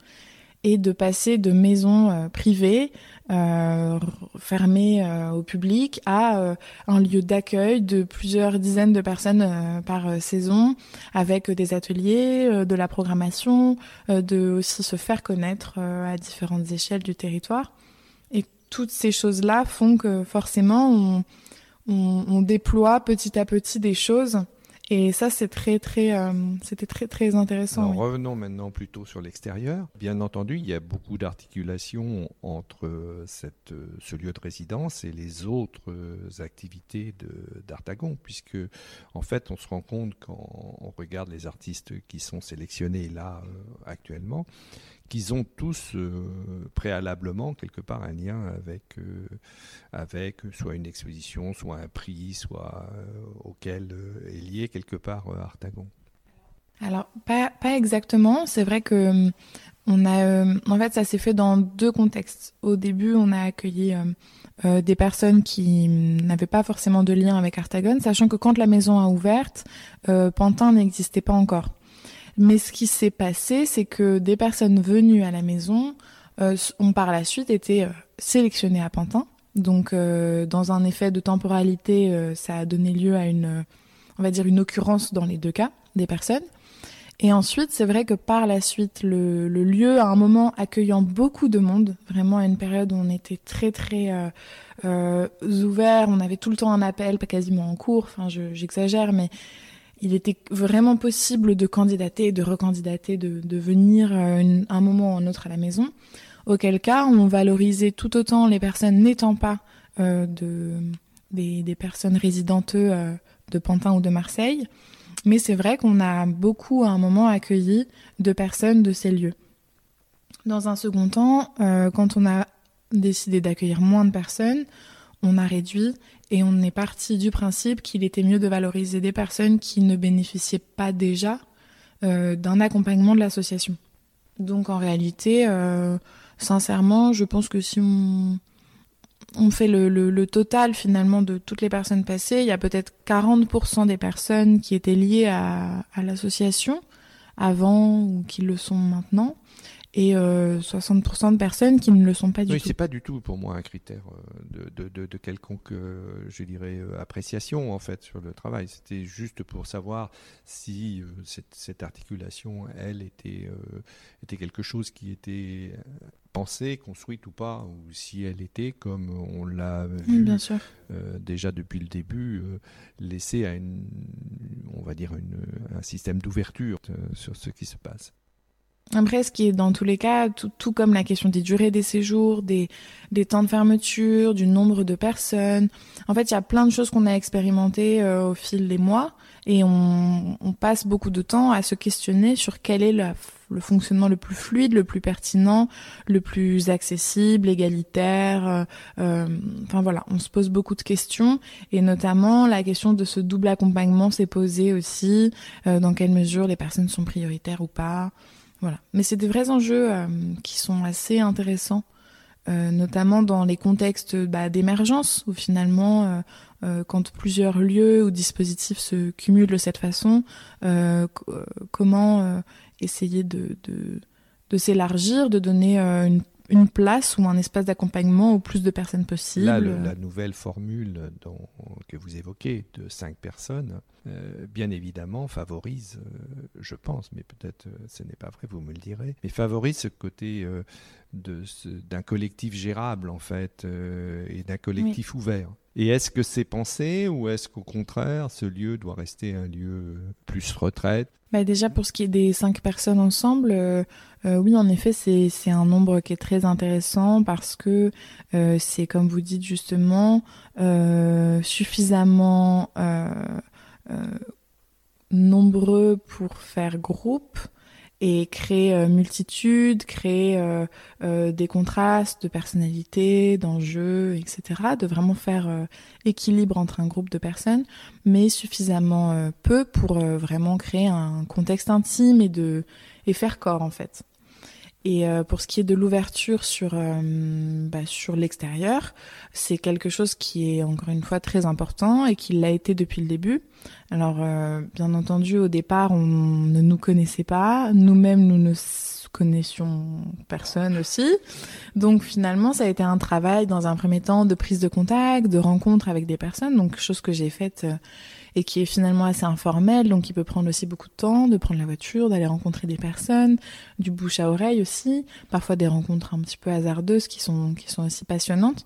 et de passer de maison euh, privée euh, fermée euh, au public à un lieu d'accueil de plusieurs dizaines de personnes par saison avec des ateliers, de la programmation, de aussi se faire connaître à différentes échelles du territoire. Et toutes ces choses-là font que forcément on on, déploie petit à petit des choses. Et ça, c'est très, très, euh, c'était très, très intéressant. Revenons maintenant plutôt sur l'extérieur. Bien entendu, il y a beaucoup d'articulation entre cette, ce lieu de résidence et les autres activités d'Artagon, puisque en fait, on se rend compte quand on regarde les artistes qui sont sélectionnés là euh, actuellement, qu'ils ont tous préalablement quelque part un lien avec, avec soit une exposition, soit un prix, soit auquel est lié quelque part Artagon. Alors pas, exactement. C'est vrai que on a, en fait, ça s'est fait dans deux contextes. Au début, on a accueilli euh, des personnes qui n'avaient pas forcément de lien avec Artagon, sachant que quand la maison a ouverte, euh, Pantin n'existait pas encore. Mais ce qui s'est passé, c'est que des personnes venues à la maison euh, ont par la suite été sélectionnées à Pantin. Donc, dans un effet de temporalité, ça a donné lieu à une, on va dire, une occurrence dans les deux cas des personnes. Et ensuite, c'est vrai que par la suite, le, le, lieu, à un moment accueillant beaucoup de monde, vraiment à une période où on était très très euh, euh, ouvert, on avait tout le temps un appel, pas quasiment en cours, enfin j'exagère, mais il était vraiment possible de candidater, de recandidater, de, venir euh, un moment ou un autre à la maison. Auquel cas, on valorisait tout autant les personnes n'étant pas euh, de, des, personnes résidentes euh, de Pantin ou de Marseille, mais c'est vrai qu'on a beaucoup à un moment accueilli de personnes de ces lieux. Dans un second temps, quand on a décidé d'accueillir moins de personnes, on a réduit et on est parti du principe qu'il était mieux de valoriser des personnes qui ne bénéficiaient pas déjà euh, d'un accompagnement de l'association. Donc en réalité, euh, sincèrement, je pense que si on fait le, le, total finalement de toutes les personnes passées, il y a peut-être 40% des personnes qui étaient liées à, à l'association avant ou qui le sont maintenant et euh, 60% de personnes qui ne le sont pas du oui, tout. c'est pas du tout pour moi un critère euh, de, de, de, quelconque, euh, je dirais, euh, appréciation en fait sur le travail. C'était juste pour savoir si cette, cette, articulation, elle, était, était quelque chose qui était pensée, construite ou pas, ou si elle était, comme on l'a vu Bien sûr. Euh, déjà depuis le début, euh, laissée à une, on va dire une, un système d'ouverture sur ce qui se passe. Après, ce qui est dans tous les cas, tout, tout, comme la question des durées des séjours, des, des temps de fermeture, du nombre de personnes. En fait, il y a plein de choses qu'on a expérimentées euh, au fil des mois et on, on, passe beaucoup de temps à se questionner sur quel est la, le fonctionnement le plus fluide, le plus pertinent, le plus accessible, égalitaire. Euh, euh, enfin voilà, on se pose beaucoup de questions et notamment la question de ce double accompagnement s'est posée aussi. Euh, dans quelle mesure les personnes sont prioritaires ou pas. Voilà. Mais c'est des vrais enjeux euh, qui sont assez intéressants, euh, notamment dans les contextes bah, d'émergence, où finalement, euh, quand plusieurs lieux ou dispositifs se cumulent de cette façon, comment essayer de s'élargir, de donner une une place ou un espace d'accompagnement au plus de personnes possible. Là, le, la nouvelle formule dont, que vous évoquez de cinq personnes, euh, bien évidemment, favorise, euh, je pense, mais peut-être euh, ce n'est pas vrai, vous me le direz, mais favorise ce côté d'un collectif gérable, en fait, et d'un collectif oui. ouvert. Et est-ce que c'est pensé ou est-ce qu'au contraire, ce lieu doit rester un lieu plus retraite? Bah Déjà, pour ce qui est des cinq personnes ensemble, euh, euh, oui, en effet, c'est un nombre qui est très intéressant parce que euh, c'est, comme vous dites justement, euh, suffisamment euh, nombreux pour faire groupe et créer euh, multitude, créer euh, euh, des contrastes de personnalité, d'enjeux, etc. De vraiment faire équilibre entre un groupe de personnes, mais suffisamment peu pour vraiment créer un contexte intime et de et faire corps en fait. Et euh, pour ce qui est de l'ouverture sur euh, bah, sur l'extérieur, c'est quelque chose qui est encore une fois très important et qui l'a été depuis le début. Alors euh, bien entendu au départ on ne nous connaissait pas, nous-mêmes nous ne connaissions personne aussi. Donc finalement ça a été un travail dans un premier temps de prise de contact, de rencontre avec des personnes, donc chose que j'ai faite et qui est finalement assez informel, donc qui peut prendre aussi beaucoup de temps, de prendre la voiture, d'aller rencontrer des personnes, du bouche à oreille aussi, parfois des rencontres un petit peu hasardeuses qui sont, qui sont aussi passionnantes.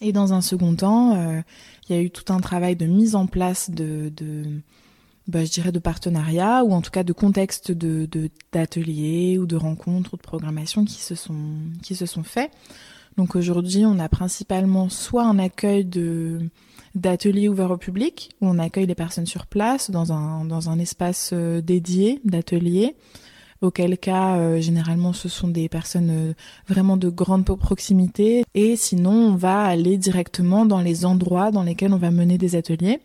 Et dans un second temps, euh, il y a eu tout un travail de mise en place de, de bah, je dirais de partenariat ou en tout cas de contexte de d'ateliers ou de rencontres ou de programmation qui se sont qui se sont faits. Donc aujourd'hui, on a principalement soit un accueil de d'ateliers ouverts au public, où on accueille les personnes sur place dans un, dans un espace euh, dédié d'atelier, auquel cas généralement ce sont des personnes vraiment de grande proximité et sinon on va aller directement dans les endroits dans lesquels on va mener des ateliers.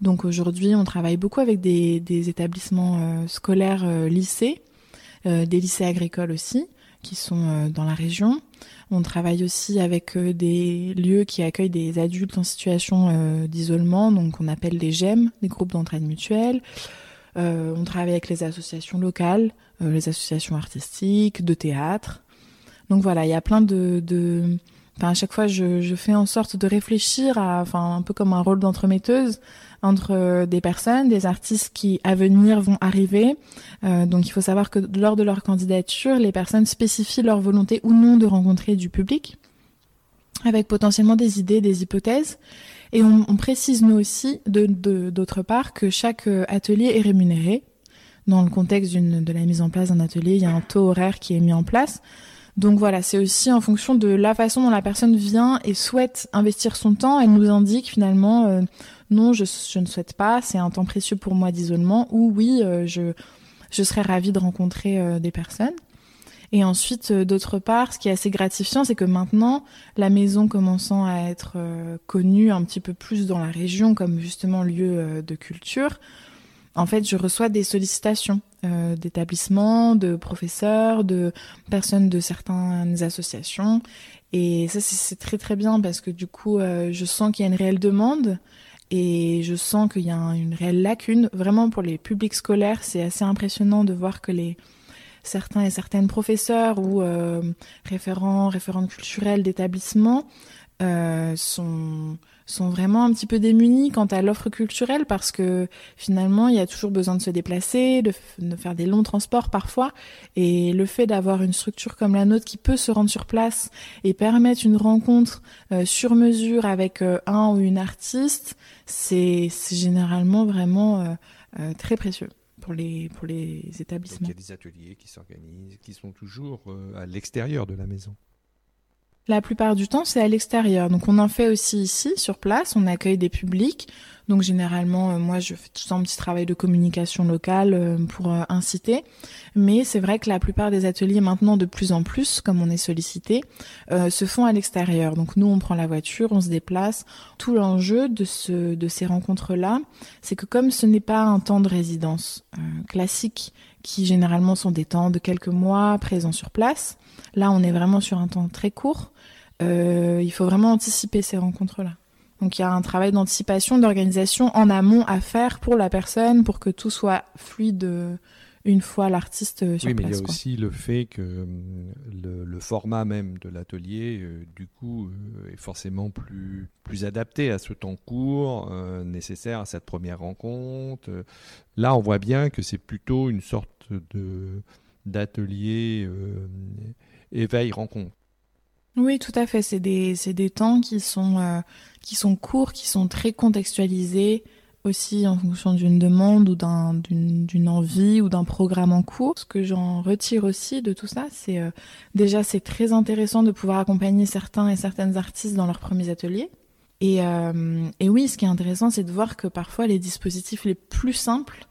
Donc aujourd'hui on travaille beaucoup avec des établissements scolaires lycées, des lycées agricoles aussi qui sont dans la région. On travaille aussi avec des lieux qui accueillent des adultes en situation d'isolement, donc on appelle les GEM, des groupes d'entraide mutuelle. Euh, on travaille avec les associations locales, euh, les associations artistiques, de théâtre. Donc voilà, il y a plein de... Enfin, à chaque fois, je, je, fais en sorte de réfléchir à, enfin, un peu comme un rôle d'entremetteuse entre euh, des personnes, des artistes qui à venir vont arriver. Euh, donc, il faut savoir que lors de leur candidature, les personnes spécifient leur volonté ou non de rencontrer du public, avec potentiellement des idées, des hypothèses. Et on, on précise nous aussi, d'autre de, d'autre part, que chaque euh, atelier est rémunéré. Dans le contexte de la mise en place d'un atelier, il y a un taux horaire qui est mis en place. Donc voilà, c'est aussi en fonction de la façon dont la personne vient et souhaite investir son temps. Elle nous indique finalement euh, non, je, ne souhaite pas, c'est un temps précieux pour moi d'isolement, ou oui, euh, je, serais ravie de rencontrer euh, des personnes. Et ensuite, d'autre part, ce qui est assez gratifiant, c'est que maintenant, la maison commençant à être connue un petit peu plus dans la région comme justement lieu de culture, en fait, je reçois des sollicitations euh, d'établissements, de professeurs, de personnes de certaines associations. Et ça, c'est très très bien parce que du coup, euh, je sens qu'il y a une réelle demande et je sens qu'il y a une réelle lacune. Vraiment, pour les publics scolaires, c'est assez impressionnant de voir que les certains et certaines professeurs ou euh, référents, référentes culturelles d'établissements sont sont vraiment un petit peu démunis quant à l'offre culturelle parce que finalement il y a toujours besoin de se déplacer, de, de faire des longs transports parfois et le fait d'avoir une structure comme la nôtre qui peut se rendre sur place et permettre une rencontre euh, sur mesure avec euh, un ou une artiste, c'est généralement vraiment euh, très précieux pour les, pour les établissements. Donc il y a des ateliers qui s'organisent, qui sont toujours à l'extérieur de la maison. La plupart du temps, c'est à l'extérieur. Donc, on en fait aussi ici, sur place. On accueille des publics. Donc, généralement, euh, moi, je fais tout un petit travail de communication locale euh, pour euh, inciter. Mais c'est vrai que la plupart des ateliers, maintenant, de plus en plus, comme on est sollicité, se font à l'extérieur. Donc, nous, on prend la voiture, on se déplace. Tout l'enjeu de, de ces rencontres-là, c'est que comme ce n'est pas un temps de résidence classique, qui généralement sont des temps de quelques mois présents sur place, là, on est vraiment sur un temps très court euh, il faut vraiment anticiper ces rencontres-là. Donc il y a un travail d'anticipation, d'organisation en amont à faire pour la personne, pour que tout soit fluide euh, une fois l'artiste euh, sur oui, place. Oui, mais il y a quoi. aussi le fait que le, le format même de l'atelier, euh, du coup, euh, est forcément plus, plus adapté à ce temps court euh, nécessaire à cette première rencontre. Là, on voit bien que c'est plutôt une sorte de d'atelier éveil-rencontre. Oui, tout à fait. C'est des, des temps qui sont, euh, qui sont courts, qui sont très contextualisés aussi en fonction d'une demande ou d'un, d'une, d'une envie ou d'un programme en cours. Ce que j'en retire aussi de tout ça, c'est euh, déjà c'est très intéressant de pouvoir accompagner certains et certaines artistes dans leurs premiers ateliers. Et, euh, et oui, ce qui est intéressant, c'est de voir que parfois les dispositifs les plus simples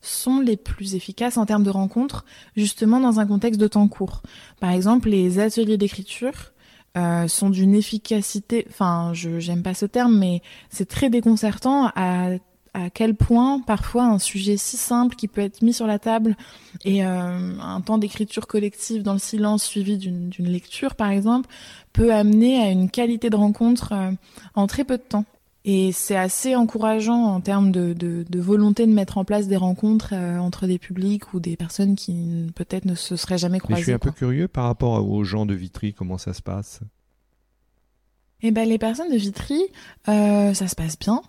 sont les plus efficaces en termes de rencontres, justement dans un contexte de temps court. Par exemple, les ateliers d'écriture euh, sont d'une efficacité, enfin, je j'aime pas ce terme, mais c'est très déconcertant à à quel point parfois un sujet si simple qui peut être mis sur la table et euh, un temps d'écriture collective dans le silence suivi d'une lecture par exemple peut amener à une qualité de rencontre euh, en très peu de temps. Et c'est assez encourageant en termes de, de, de, volonté de mettre en place des rencontres euh, entre des publics ou des personnes qui peut-être ne se seraient jamais croisées. Mais je suis un quoi. peu curieux par rapport aux gens de Vitry, comment ça se passe? Eh ben, les personnes de Vitry, euh, ça se passe bien.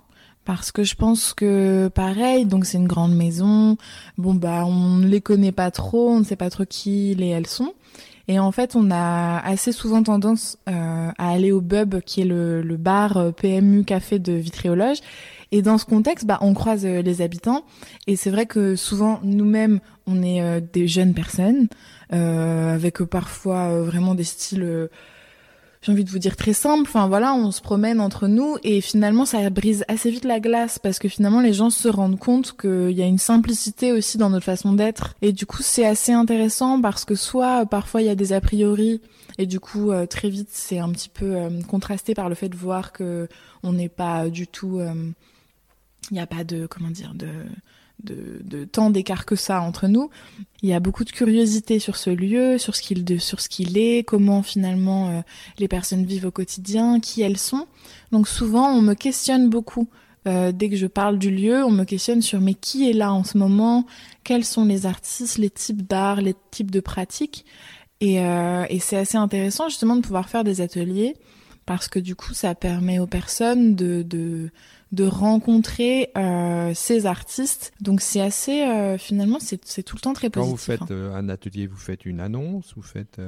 Parce que je pense que pareil, donc c'est une grande maison. Bon bah on ne les connaît pas trop, on ne sait pas trop qui et elles sont. Et en fait, on a assez souvent tendance euh, à aller au Bub, qui est le, le bar euh, PMU café de Vitriologe. Et dans ce contexte, bah, on croise euh, les habitants. Et c'est vrai que souvent, nous-mêmes, on est euh, des jeunes personnes, euh, avec parfois vraiment des styles j'ai envie de vous dire très simple. Enfin voilà, on se promène entre nous et finalement ça brise assez vite la glace parce que finalement les gens se rendent compte qu'il y a une simplicité aussi dans notre façon d'être. Et du coup c'est assez intéressant parce que soit parfois il y a des a priori et du coup euh, très vite c'est un petit peu euh, contrasté par le fait de voir que on n'est pas du tout, euh, il n'y a pas de comment dire de de, tant d'écart que ça entre nous. Il y a beaucoup de curiosité sur ce lieu, sur ce qu'il sur ce qu'il est, comment finalement euh, les personnes vivent au quotidien, qui elles sont. Donc souvent on me questionne beaucoup. Euh, dès que je parle du lieu, on me questionne sur mais qui est là en ce moment, quels sont les artistes, les types d'art, les types de pratiques? Et, euh, et c'est assez intéressant justement de pouvoir faire des ateliers parce que du coup ça permet aux personnes de, de de rencontrer euh, ces artistes. Donc c'est assez, euh, finalement, c'est tout le temps très positif. Quand vous faites hein. euh, un atelier, vous faites une annonce, vous faites...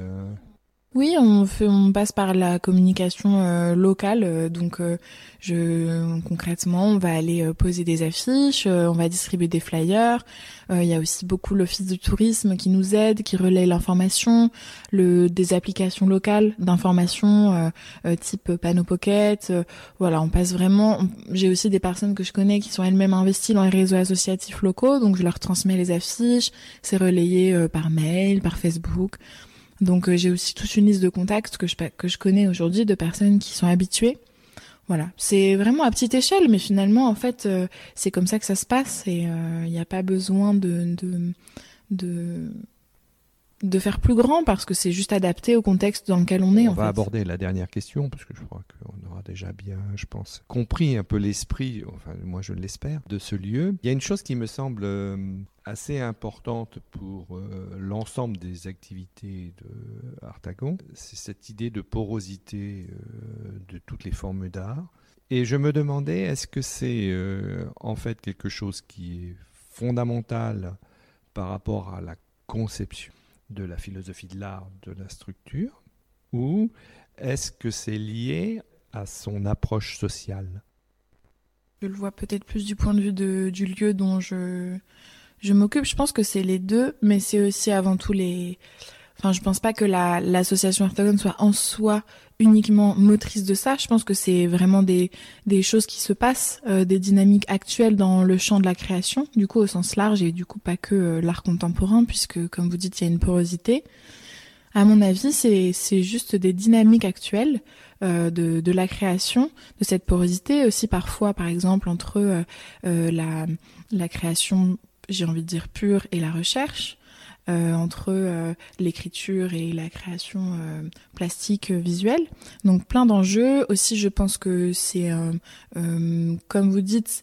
Oui, on passe par la communication euh, locale. Euh, donc, euh, concrètement, on va aller poser des affiches, on va distribuer des flyers. Il y a aussi beaucoup l'office du tourisme qui nous aide, qui relaie l'information, le des applications locales d'information type Panneau Pocket. voilà, on passe vraiment. J'ai aussi des personnes que je connais qui sont elles-mêmes investies dans les réseaux associatifs locaux, donc je leur transmets les affiches. C'est relayé par mail, par Facebook. Donc euh, j'ai aussi toute une liste de contacts que je, que je connais aujourd'hui de personnes qui sont habituées. Voilà, c'est vraiment à petite échelle, mais finalement, en fait, euh, c'est comme ça que ça se passe et il euh, n'y a pas besoin de, de, de, de, faire plus grand parce que c'est juste adapté au contexte dans lequel on est. On va aborder la dernière question parce que je crois qu'on aura déjà bien, je pense, compris un peu l'esprit, enfin moi je l'espère, de ce lieu. Il y a une chose qui me semble assez importante pour euh, l'ensemble des activités de Artagon, c'est cette idée de porosité euh, de toutes les formes d'art. Et je me demandais, est-ce que c'est euh, en fait quelque chose qui est fondamental par rapport à la conception de la philosophie de l'art, de la structure, ou est-ce que c'est lié à son approche sociale? Je le vois peut-être plus du point de vue du lieu dont je, je m'occupe, je pense que c'est les deux, mais c'est aussi avant tout les. Enfin, je pense pas que la l'association Artagon soit en soi uniquement motrice de ça. Je pense que c'est vraiment des des choses qui se passent, euh, des dynamiques actuelles dans le champ de la création, du coup au sens large et du coup pas que euh, l'art contemporain, puisque comme vous dites, il y a une porosité. À mon avis, c'est c'est juste des dynamiques actuelles euh, de de la création, de cette porosité aussi parfois, par exemple entre euh, euh la la création j'ai envie de dire pure et la recherche euh, entre euh, l'écriture et la création euh, plastique visuelle. Donc plein d'enjeux. Aussi, je pense que c'est, comme vous dites,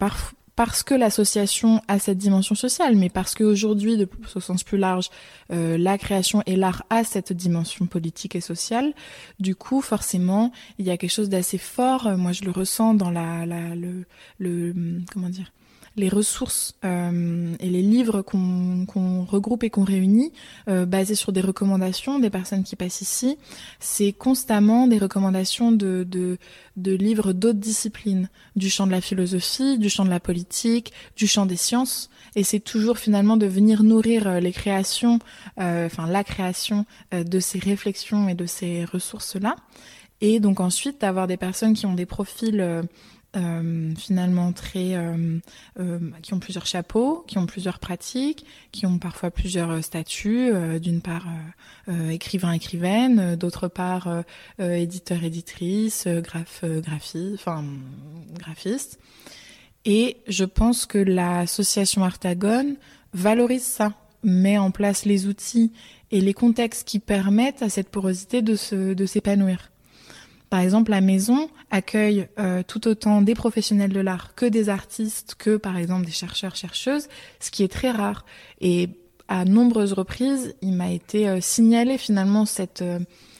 par, parce que l'association a cette dimension sociale, mais parce qu'aujourd'hui, au sens plus large, la création et l'art a cette dimension politique et sociale. Du coup, forcément, il y a quelque chose d'assez fort. Moi, je le ressens dans la, le comment dire les ressources euh, et les livres qu'on regroupe et qu'on réunit, euh, basés sur des recommandations des personnes qui passent ici, c'est constamment des recommandations de, de, de livres d'autres disciplines, du champ de la philosophie, du champ de la politique, du champ des sciences, et c'est toujours finalement de venir nourrir euh, les créations, euh, enfin la création euh, de ces réflexions et de ces ressources-là. Et donc ensuite d'avoir des personnes qui ont des profils euh, finalement très euh, euh, qui ont plusieurs chapeaux, qui ont plusieurs pratiques, qui ont parfois plusieurs statuts, d'une part écrivain écrivaine, d'autre part éditeur éditrice, graphe graphie, enfin graphiste. Et je pense que l'association Artagon valorise ça, met en place les outils et les contextes qui permettent à cette porosité de se de s'épanouir. Par exemple, la maison accueille euh, tout autant des professionnels de l'art que des artistes, que par exemple des chercheurs, chercheuses, ce qui est très rare. Et à nombreuses reprises, il m'a été euh, signalé finalement cette, euh,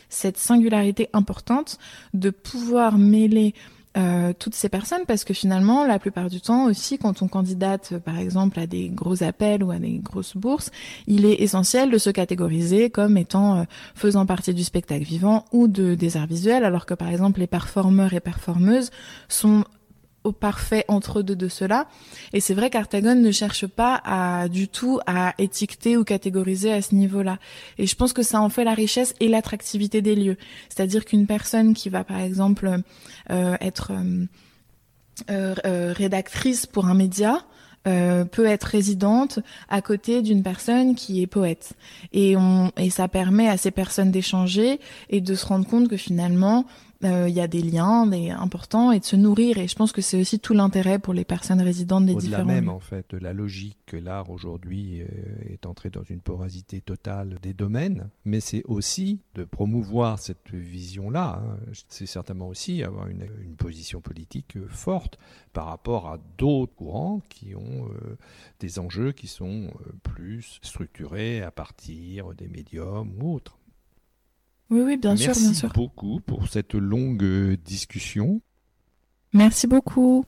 cette singularité importante de pouvoir mêler euh, toutes ces personnes parce que finalement, la plupart du temps aussi, quand on candidate euh, par exemple à des gros appels ou à des grosses bourses, il est essentiel de se catégoriser comme étant euh, faisant partie du spectacle vivant ou de des arts visuels, alors que par exemple les performeurs et performeuses sont au parfait entre deux de cela. Et c'est vrai qu'Artagone ne cherche pas à du tout à étiqueter ou catégoriser à ce niveau-là. Et je pense que ça en fait la richesse et l'attractivité des lieux. C'est-à-dire qu'une personne qui va par exemple euh, être euh, euh, rédactrice pour un média, euh, peut être résidente à côté d'une personne qui est poète. Et, on, et ça permet à ces personnes d'échanger et de se rendre compte que finalement, euh, il y a des liens des, importants et de se nourrir. Et je pense que c'est aussi tout l'intérêt pour les personnes résidentes des différents. Au-delà même, en fait, de la logique que l'art aujourd'hui euh, est entré dans une porosité totale des domaines, mais c'est aussi de promouvoir cette vision-là. Hein. C'est certainement aussi avoir une, une, position politique forte par rapport à d'autres courants qui ont euh, des enjeux qui sont plus structurés à partir des médiums ou autres. Oui, oui, bien sûr, bien sûr. Merci beaucoup pour cette longue euh, discussion. Merci beaucoup.